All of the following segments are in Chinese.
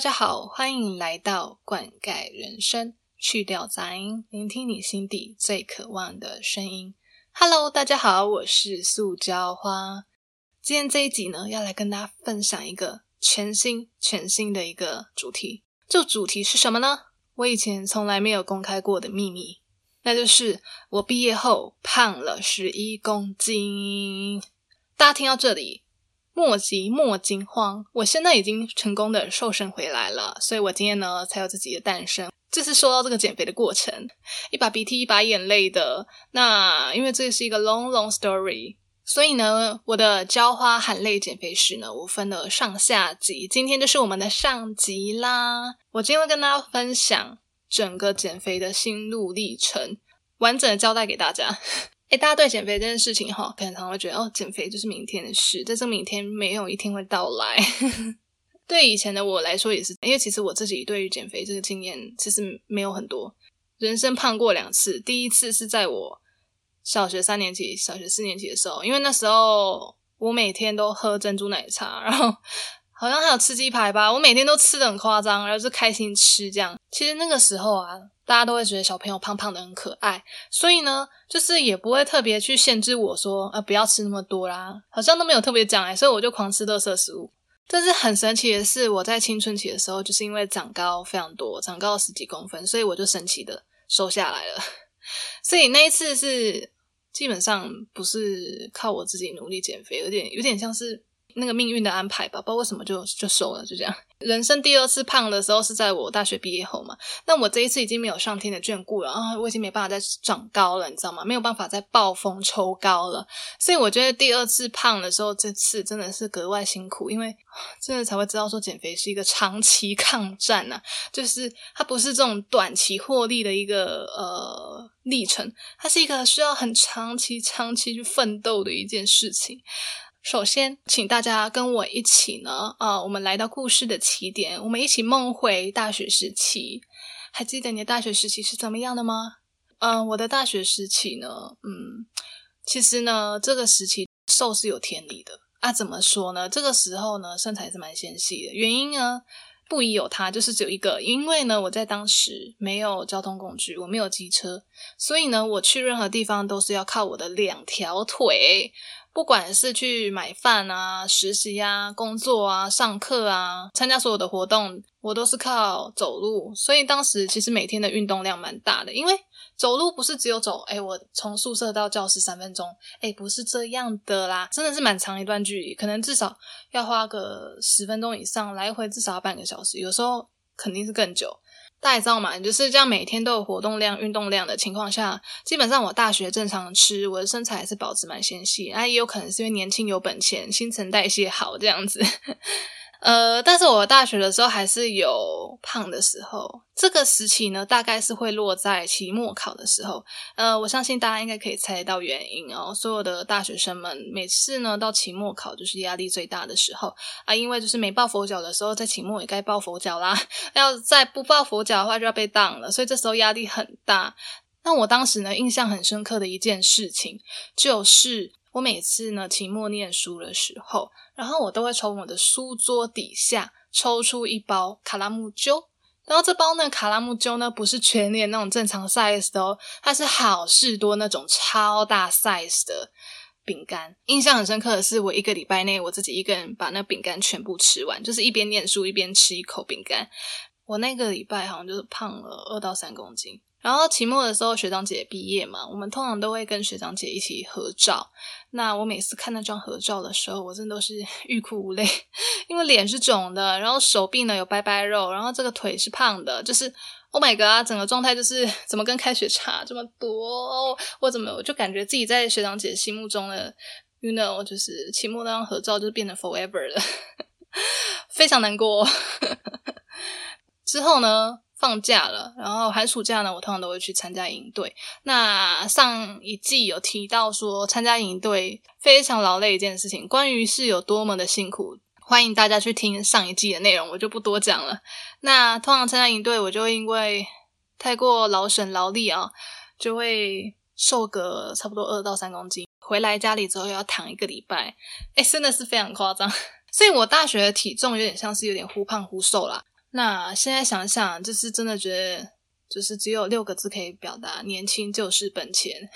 大家好，欢迎来到灌溉人生，去掉杂音，聆听你心底最渴望的声音。Hello，大家好，我是塑胶花。今天这一集呢，要来跟大家分享一个全新、全新的一个主题。这主题是什么呢？我以前从来没有公开过的秘密，那就是我毕业后胖了十一公斤。大家听到这里。莫急莫惊慌，我现在已经成功的瘦身回来了，所以我今天呢才有自己的诞生。这是说到这个减肥的过程，一把鼻涕一把眼泪的。那因为这是一个 long long story，所以呢，我的浇花含泪减肥史呢，我分了上下集。今天就是我们的上集啦。我今天会跟大家分享整个减肥的心路历程，完整的交代给大家。哎，大家对减肥这件事情哈，可能常会觉得哦，减肥就是明天的事，但是明天没有一天会到来。对以前的我来说也是，因为其实我自己对于减肥这个经验其实没有很多，人生胖过两次，第一次是在我小学三年级、小学四年级的时候，因为那时候我每天都喝珍珠奶茶，然后。好像还有吃鸡排吧，我每天都吃的很夸张，然后是开心吃这样。其实那个时候啊，大家都会觉得小朋友胖胖的很可爱，所以呢，就是也不会特别去限制我说，呃，不要吃那么多啦，好像都没有特别讲哎，所以我就狂吃乐色食物。但是很神奇的是，我在青春期的时候，就是因为长高非常多，长高十几公分，所以我就神奇的瘦下来了。所以那一次是基本上不是靠我自己努力减肥，有点有点像是。那个命运的安排吧，不知道为什么就就瘦了，就这样。人生第二次胖的时候是在我大学毕业后嘛，那我这一次已经没有上天的眷顾了啊，我已经没办法再长高了，你知道吗？没有办法再暴风抽高了，所以我觉得第二次胖的时候，这次真的是格外辛苦，因为真的才会知道说减肥是一个长期抗战呐，就是它不是这种短期获利的一个呃历程，它是一个需要很长期、长期去奋斗的一件事情。首先，请大家跟我一起呢，啊，我们来到故事的起点，我们一起梦回大学时期。还记得你的大学时期是怎么样的吗？嗯，我的大学时期呢，嗯，其实呢，这个时期瘦是有天理的啊。怎么说呢？这个时候呢，身材是蛮纤细的。原因呢，不宜有他，就是只有一个，因为呢，我在当时没有交通工具，我没有机车，所以呢，我去任何地方都是要靠我的两条腿。不管是去买饭啊、实习啊、工作啊、上课啊、参加所有的活动，我都是靠走路。所以当时其实每天的运动量蛮大的，因为走路不是只有走，哎，我从宿舍到教室三分钟，哎，不是这样的啦，真的是蛮长一段距离，可能至少要花个十分钟以上，来回至少要半个小时，有时候肯定是更久。大家知道嘛？就是这样，每天都有活动量、运动量的情况下，基本上我大学正常吃，我的身材还是保持蛮纤细。那，也有可能是因为年轻有本钱，新陈代谢好这样子。呃，但是我大学的时候还是有胖的时候，这个时期呢，大概是会落在期末考的时候。呃，我相信大家应该可以猜到原因哦。所有的大学生们每次呢到期末考就是压力最大的时候啊，因为就是没抱佛脚的时候，在期末也该抱佛脚啦。要再不抱佛脚的话，就要被当了，所以这时候压力很大。那我当时呢，印象很深刻的一件事情就是。我每次呢期末念书的时候，然后我都会从我的书桌底下抽出一包卡拉木鸠，然后这包呢卡拉木鸠呢不是全脸那种正常 size 的哦，它是好事多那种超大 size 的饼干。印象很深刻的是，我一个礼拜内我自己一个人把那饼干全部吃完，就是一边念书一边吃一口饼干。我那个礼拜好像就是胖了二到三公斤。然后期末的时候，学长姐毕业嘛，我们通常都会跟学长姐一起合照。那我每次看那张合照的时候，我真的都是欲哭无泪，因为脸是肿的，然后手臂呢有白白肉，然后这个腿是胖的，就是 Oh my god，整个状态就是怎么跟开学差这么多？我怎么我就感觉自己在学长姐心目中的，you know，就是期末那张合照就变得 forever 了，非常难过。之后呢？放假了，然后寒暑假呢，我通常都会去参加营队。那上一季有提到说，参加营队非常劳累一件事情，关于是有多么的辛苦，欢迎大家去听上一季的内容，我就不多讲了。那通常参加营队，我就因为太过劳神劳力啊，就会瘦个差不多二到三公斤，回来家里之后要躺一个礼拜，哎，真的是非常夸张。所以我大学的体重有点像是有点忽胖忽瘦啦。那现在想想，就是真的觉得，就是只有六个字可以表达：年轻就是本钱。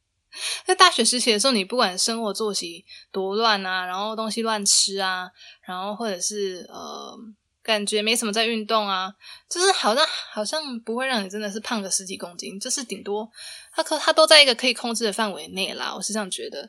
在大学时期的时候，你不管生活作息多乱啊，然后东西乱吃啊，然后或者是呃。感觉没什么在运动啊，就是好像好像不会让你真的是胖个十几公斤，就是顶多它可它都在一个可以控制的范围内啦，我是这样觉得。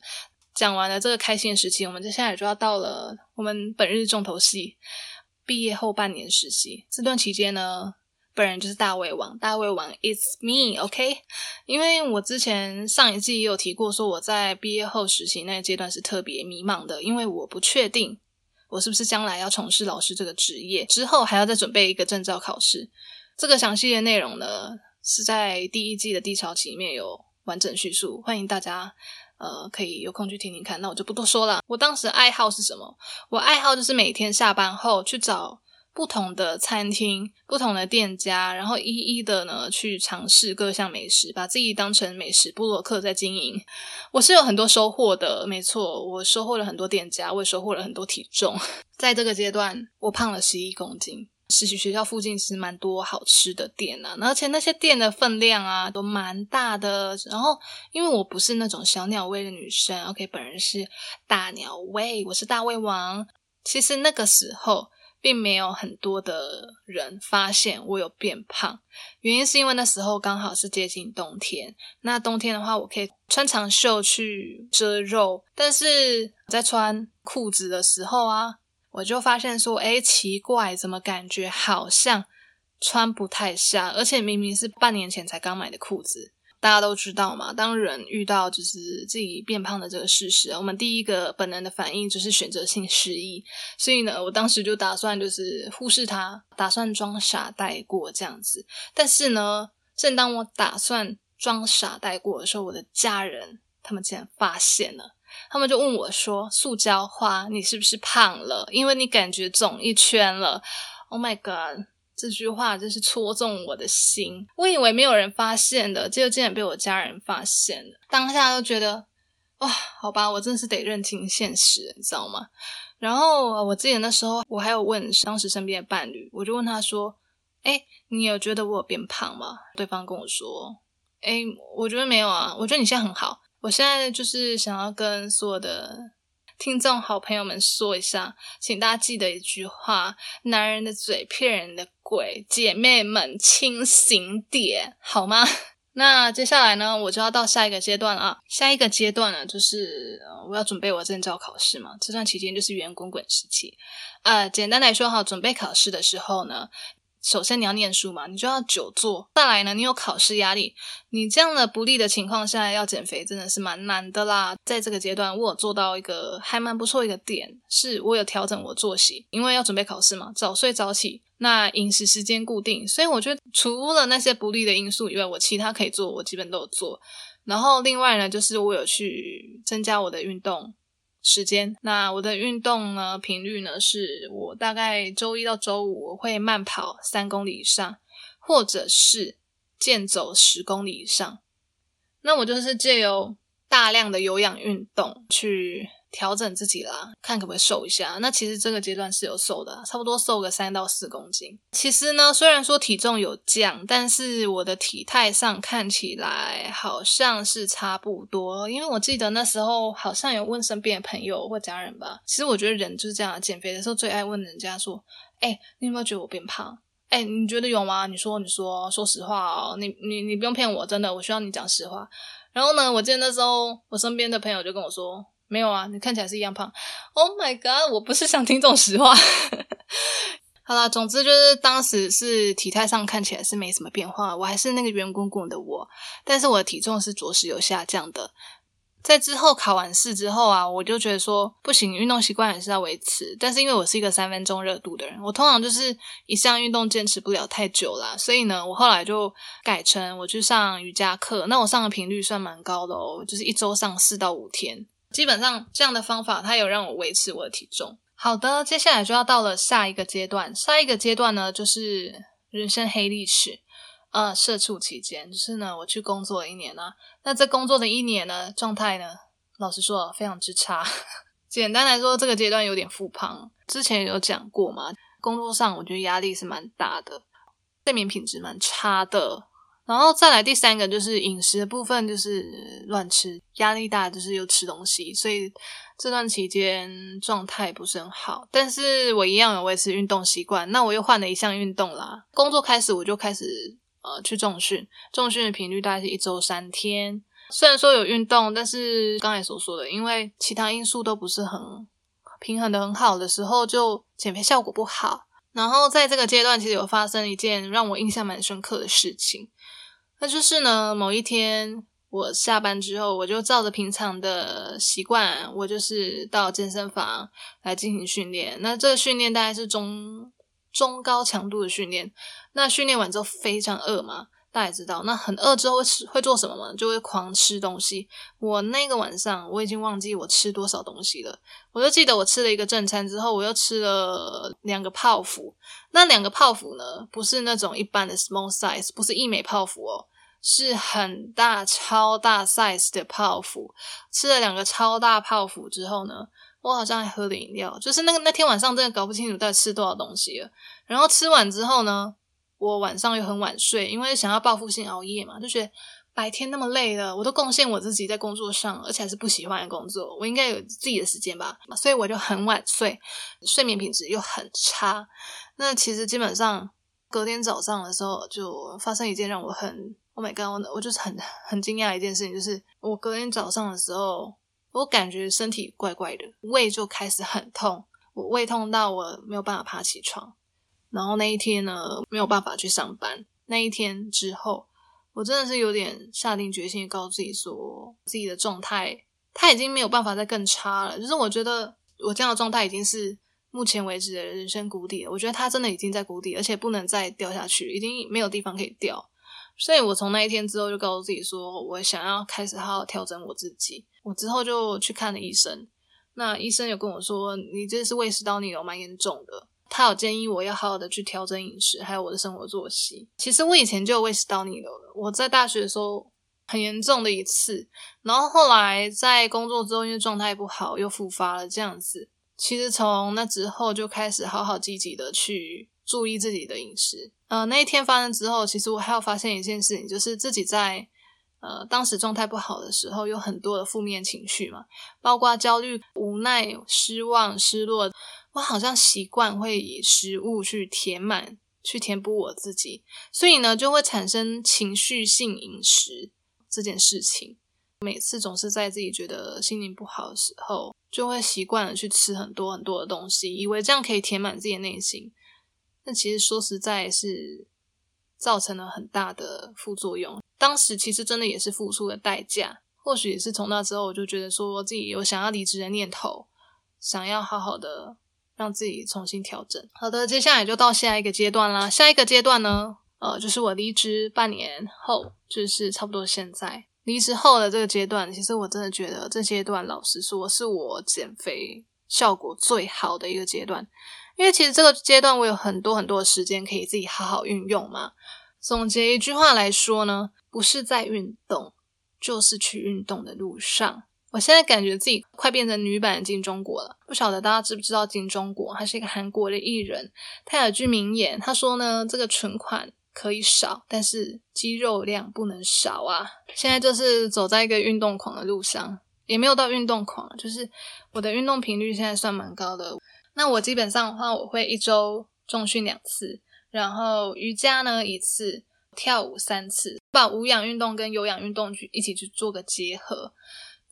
讲完了这个开心的时期，我们接下来就要到了我们本日重头戏——毕业后半年实习。这段期间呢，本人就是大胃王，大胃王，It's me，OK？因为我之前上一季也有提过，说我在毕业后实习那个阶段是特别迷茫的，因为我不确定。我是不是将来要从事老师这个职业？之后还要再准备一个证照考试？这个详细的内容呢，是在第一季的低潮期里面有完整叙述，欢迎大家呃可以有空去听听看。那我就不多说了。我当时爱好是什么？我爱好就是每天下班后去找。不同的餐厅、不同的店家，然后一一的呢去尝试各项美食，把自己当成美食布洛克在经营。我是有很多收获的，没错，我收获了很多店家，我也收获了很多体重。在这个阶段，我胖了十一公斤。实习学校附近其实蛮多好吃的店啊，而且那些店的分量啊都蛮大的。然后因为我不是那种小鸟胃的女生，OK，本人是大鸟胃，我是大胃王。其实那个时候。并没有很多的人发现我有变胖，原因是因为那时候刚好是接近冬天。那冬天的话，我可以穿长袖去遮肉，但是在穿裤子的时候啊，我就发现说，哎，奇怪，怎么感觉好像穿不太下，而且明明是半年前才刚买的裤子。大家都知道嘛，当人遇到就是自己变胖的这个事实，我们第一个本能的反应就是选择性失忆。所以呢，我当时就打算就是忽视它，打算装傻带过这样子。但是呢，正当我打算装傻带过的时候，我的家人他们竟然发现了，他们就问我说：“塑胶花，你是不是胖了？因为你感觉肿一圈了。”Oh my god！这句话真是戳中我的心。我以为没有人发现的，结果竟然被我家人发现了。当下就觉得，哇，好吧，我真的是得认清现实，你知道吗？然后我记得那时候，我还有问当时身边的伴侣，我就问他说：“哎，你有觉得我有变胖吗？”对方跟我说：“哎，我觉得没有啊，我觉得你现在很好。我现在就是想要跟所有的。”听众好朋友们说一下，请大家记得一句话：男人的嘴骗人的鬼。姐妹们清醒点好吗？那接下来呢，我就要到下一个阶段了。下一个阶段呢，就是我要准备我证照考试嘛。这段期间就是圆滚滚时期。呃，简单来说哈，准备考试的时候呢。首先你要念书嘛，你就要久坐。再来呢，你有考试压力，你这样的不利的情况下要减肥真的是蛮难的啦。在这个阶段，我有做到一个还蛮不错一个点，是我有调整我作息，因为要准备考试嘛，早睡早起，那饮食时间固定，所以我觉得除了那些不利的因素以外，我其他可以做，我基本都有做。然后另外呢，就是我有去增加我的运动。时间，那我的运动呢频率呢？是我大概周一到周五我会慢跑三公里以上，或者是健走十公里以上。那我就是借由大量的有氧运动去。调整自己啦，看可不可以瘦一下。那其实这个阶段是有瘦的，差不多瘦个三到四公斤。其实呢，虽然说体重有降，但是我的体态上看起来好像是差不多。因为我记得那时候好像有问身边的朋友或家人吧。其实我觉得人就是这样，减肥的时候最爱问人家说：“哎，你有没有觉得我变胖？哎，你觉得有吗？你说，你说，说实话哦，你你你不用骗我，真的，我需要你讲实话。”然后呢，我记得那时候我身边的朋友就跟我说。没有啊，你看起来是一样胖。Oh my god，我不是想听这种实话。好啦，总之就是当时是体态上看起来是没什么变化，我还是那个圆滚滚的我，但是我的体重是着实有下降的。在之后考完试之后啊，我就觉得说不行，运动习惯还是要维持。但是因为我是一个三分钟热度的人，我通常就是一项运动坚持不了太久啦，所以呢，我后来就改成我去上瑜伽课。那我上的频率算蛮高的哦，就是一周上四到五天。基本上这样的方法，它有让我维持我的体重。好的，接下来就要到了下一个阶段。下一个阶段呢，就是人生黑历史。呃，社畜期间，就是呢，我去工作了一年呢。那这工作的一年呢，状态呢，老实说非常之差。简单来说，这个阶段有点复胖。之前有讲过嘛，工作上我觉得压力是蛮大的，睡眠品质蛮差的。然后再来第三个就是饮食的部分，就是乱吃，压力大就是又吃东西，所以这段期间状态不是很好。但是我一样有维持运动习惯，那我又换了一项运动啦。工作开始我就开始呃去重训，重训的频率大概是一周三天。虽然说有运动，但是刚才所说的，因为其他因素都不是很平衡的很好的时候，就减肥效果不好。然后在这个阶段，其实有发生一件让我印象蛮深刻的事情。那就是呢，某一天我下班之后，我就照着平常的习惯，我就是到健身房来进行训练。那这个训练大概是中中高强度的训练。那训练完之后非常饿嘛。大家知道，那很饿之后会吃会做什么吗？就会狂吃东西。我那个晚上我已经忘记我吃多少东西了，我就记得我吃了一个正餐之后，我又吃了两个泡芙。那两个泡芙呢，不是那种一般的 small size，不是一美泡芙哦，是很大超大 size 的泡芙。吃了两个超大泡芙之后呢，我好像还喝了饮料，就是那个那天晚上真的搞不清楚在吃多少东西了。然后吃完之后呢？我晚上又很晚睡，因为想要报复性熬夜嘛，就觉得白天那么累了，我都贡献我自己在工作上，而且还是不喜欢的工作，我应该有自己的时间吧，所以我就很晚睡，睡眠品质又很差。那其实基本上隔天早上的时候，就发生一件让我很，Oh my god，我我就是很很惊讶一件事情，就是我隔天早上的时候，我感觉身体怪怪的，胃就开始很痛，我胃痛到我没有办法爬起床。然后那一天呢，没有办法去上班。那一天之后，我真的是有点下定决心，告诉自己说，自己的状态他已经没有办法再更差了。就是我觉得我这样的状态已经是目前为止的人生谷底了。我觉得他真的已经在谷底，而且不能再掉下去，已经没有地方可以掉。所以我从那一天之后就告诉自己说，我想要开始好好调整我自己。我之后就去看了医生，那医生有跟我说，你这是胃食道逆流蛮严重的。他有建议我要好好的去调整饮食，还有我的生活作息。其实我以前就有胃食道逆流了，我在大学的时候很严重的一次，然后后来在工作之后，因为状态不好又复发了这样子。其实从那之后就开始好好积极的去注意自己的饮食。呃，那一天发生之后，其实我还有发现一件事情，就是自己在呃当时状态不好的时候，有很多的负面情绪嘛，包括焦虑、无奈、失望、失落。我好像习惯会以食物去填满、去填补我自己，所以呢，就会产生情绪性饮食这件事情。每次总是在自己觉得心情不好的时候，就会习惯了去吃很多很多的东西，以为这样可以填满自己的内心。但其实说实在，是造成了很大的副作用。当时其实真的也是付出了代价。或许也是从那之后，我就觉得说自己有想要离职的念头，想要好好的。让自己重新调整。好的，接下来就到下一个阶段啦。下一个阶段呢，呃，就是我离职半年后，就是差不多现在离职后的这个阶段。其实我真的觉得这阶段，老实说，是我减肥效果最好的一个阶段。因为其实这个阶段我有很多很多的时间可以自己好好运用嘛。总结一句话来说呢，不是在运动，就是去运动的路上。我现在感觉自己快变成女版金钟国了，不晓得大家知不知道金钟国？他是一个韩国的艺人，他有句名言，他说呢：“这个存款可以少，但是肌肉量不能少啊。”现在就是走在一个运动狂的路上，也没有到运动狂，就是我的运动频率现在算蛮高的。那我基本上的话，我会一周重训两次，然后瑜伽呢一次，跳舞三次，把无氧运动跟有氧运动去一起去做个结合。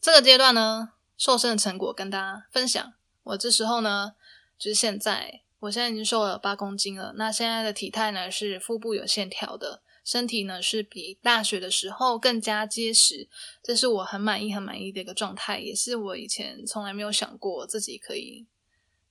这个阶段呢，瘦身的成果跟大家分享。我这时候呢，就是现在，我现在已经瘦了八公斤了。那现在的体态呢，是腹部有线条的，身体呢是比大学的时候更加结实。这是我很满意、很满意的一个状态，也是我以前从来没有想过自己可以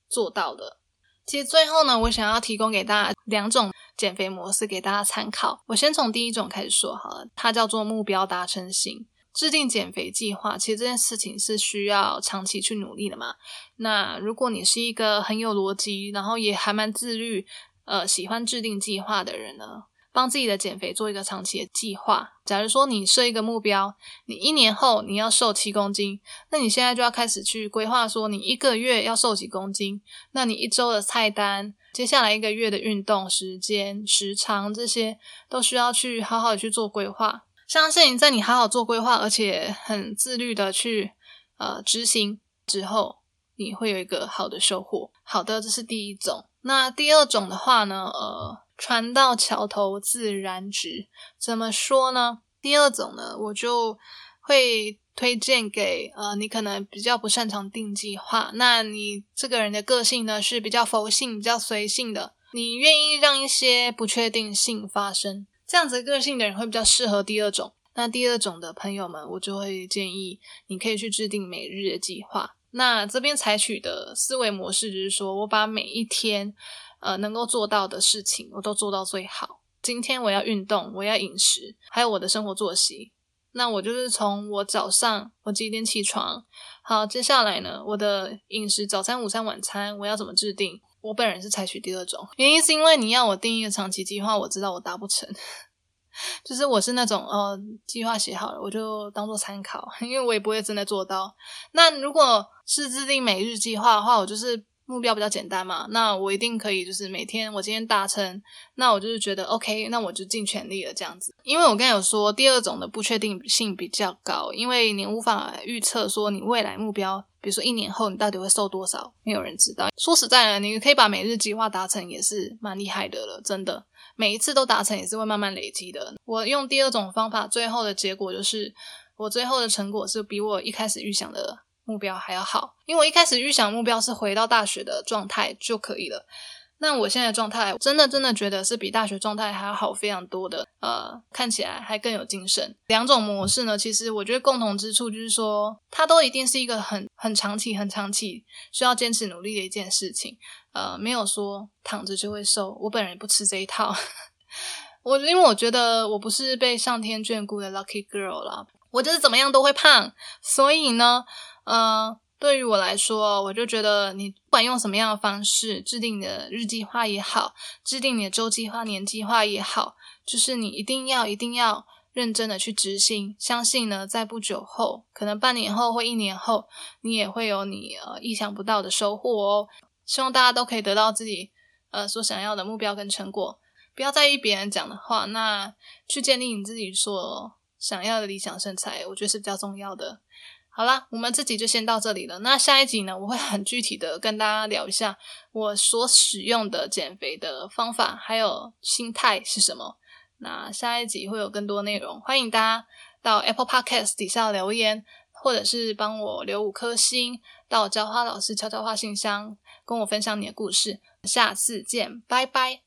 做到的。其实最后呢，我想要提供给大家两种减肥模式给大家参考。我先从第一种开始说好了，它叫做目标达成型。制定减肥计划，其实这件事情是需要长期去努力的嘛。那如果你是一个很有逻辑，然后也还蛮自律，呃，喜欢制定计划的人呢，帮自己的减肥做一个长期的计划。假如说你设一个目标，你一年后你要瘦七公斤，那你现在就要开始去规划说你一个月要瘦几公斤，那你一周的菜单，接下来一个月的运动时间、时长这些，都需要去好好的去做规划。相信在你好好做规划，而且很自律的去呃执行之后，你会有一个好的收获。好的，这是第一种。那第二种的话呢，呃，船到桥头自然直。怎么说呢？第二种呢，我就会推荐给呃，你可能比较不擅长定计划，那你这个人的个性呢是比较佛性、比较随性的，你愿意让一些不确定性发生，这样子个性的人会比较适合第二种。那第二种的朋友们，我就会建议你可以去制定每日的计划。那这边采取的思维模式就是说，我把每一天呃能够做到的事情，我都做到最好。今天我要运动，我要饮食，还有我的生活作息。那我就是从我早上我几点起床，好，接下来呢，我的饮食早餐、午餐、晚餐我要怎么制定？我本人是采取第二种，原因是因为你要我定一个长期计划，我知道我达不成。就是我是那种呃，计划写好了，我就当做参考，因为我也不会真的做到。那如果是制定每日计划的话，我就是目标比较简单嘛，那我一定可以，就是每天我今天达成，那我就是觉得 OK，那我就尽全力了这样子。因为我刚才有说，第二种的不确定性比较高，因为你无法预测说你未来目标，比如说一年后你到底会瘦多少，没有人知道。说实在的，你可以把每日计划达成也是蛮厉害的了，真的。每一次都达成也是会慢慢累积的。我用第二种方法，最后的结果就是我最后的成果是比我一开始预想的目标还要好。因为我一开始预想目标是回到大学的状态就可以了。那我现在状态真的真的觉得是比大学状态还要好非常多的。呃，看起来还更有精神。两种模式呢，其实我觉得共同之处就是说，它都一定是一个很很长期、很长期需要坚持努力的一件事情。呃，没有说躺着就会瘦，我本人不吃这一套。我因为我觉得我不是被上天眷顾的 lucky girl 啦，我就是怎么样都会胖。所以呢，呃，对于我来说，我就觉得你不管用什么样的方式制定你的日计划也好，制定你的周计划、年计划也好，就是你一定要、一定要认真的去执行。相信呢，在不久后，可能半年后或一年后，你也会有你呃意想不到的收获哦。希望大家都可以得到自己呃所想要的目标跟成果，不要在意别人讲的话，那去建立你自己所想要的理想身材，我觉得是比较重要的。好啦，我们这集就先到这里了。那下一集呢，我会很具体的跟大家聊一下我所使用的减肥的方法，还有心态是什么。那下一集会有更多内容，欢迎大家到 Apple Podcast 底下留言，或者是帮我留五颗星，到浇花老师悄悄话信箱。跟我分享你的故事，下次见，拜拜。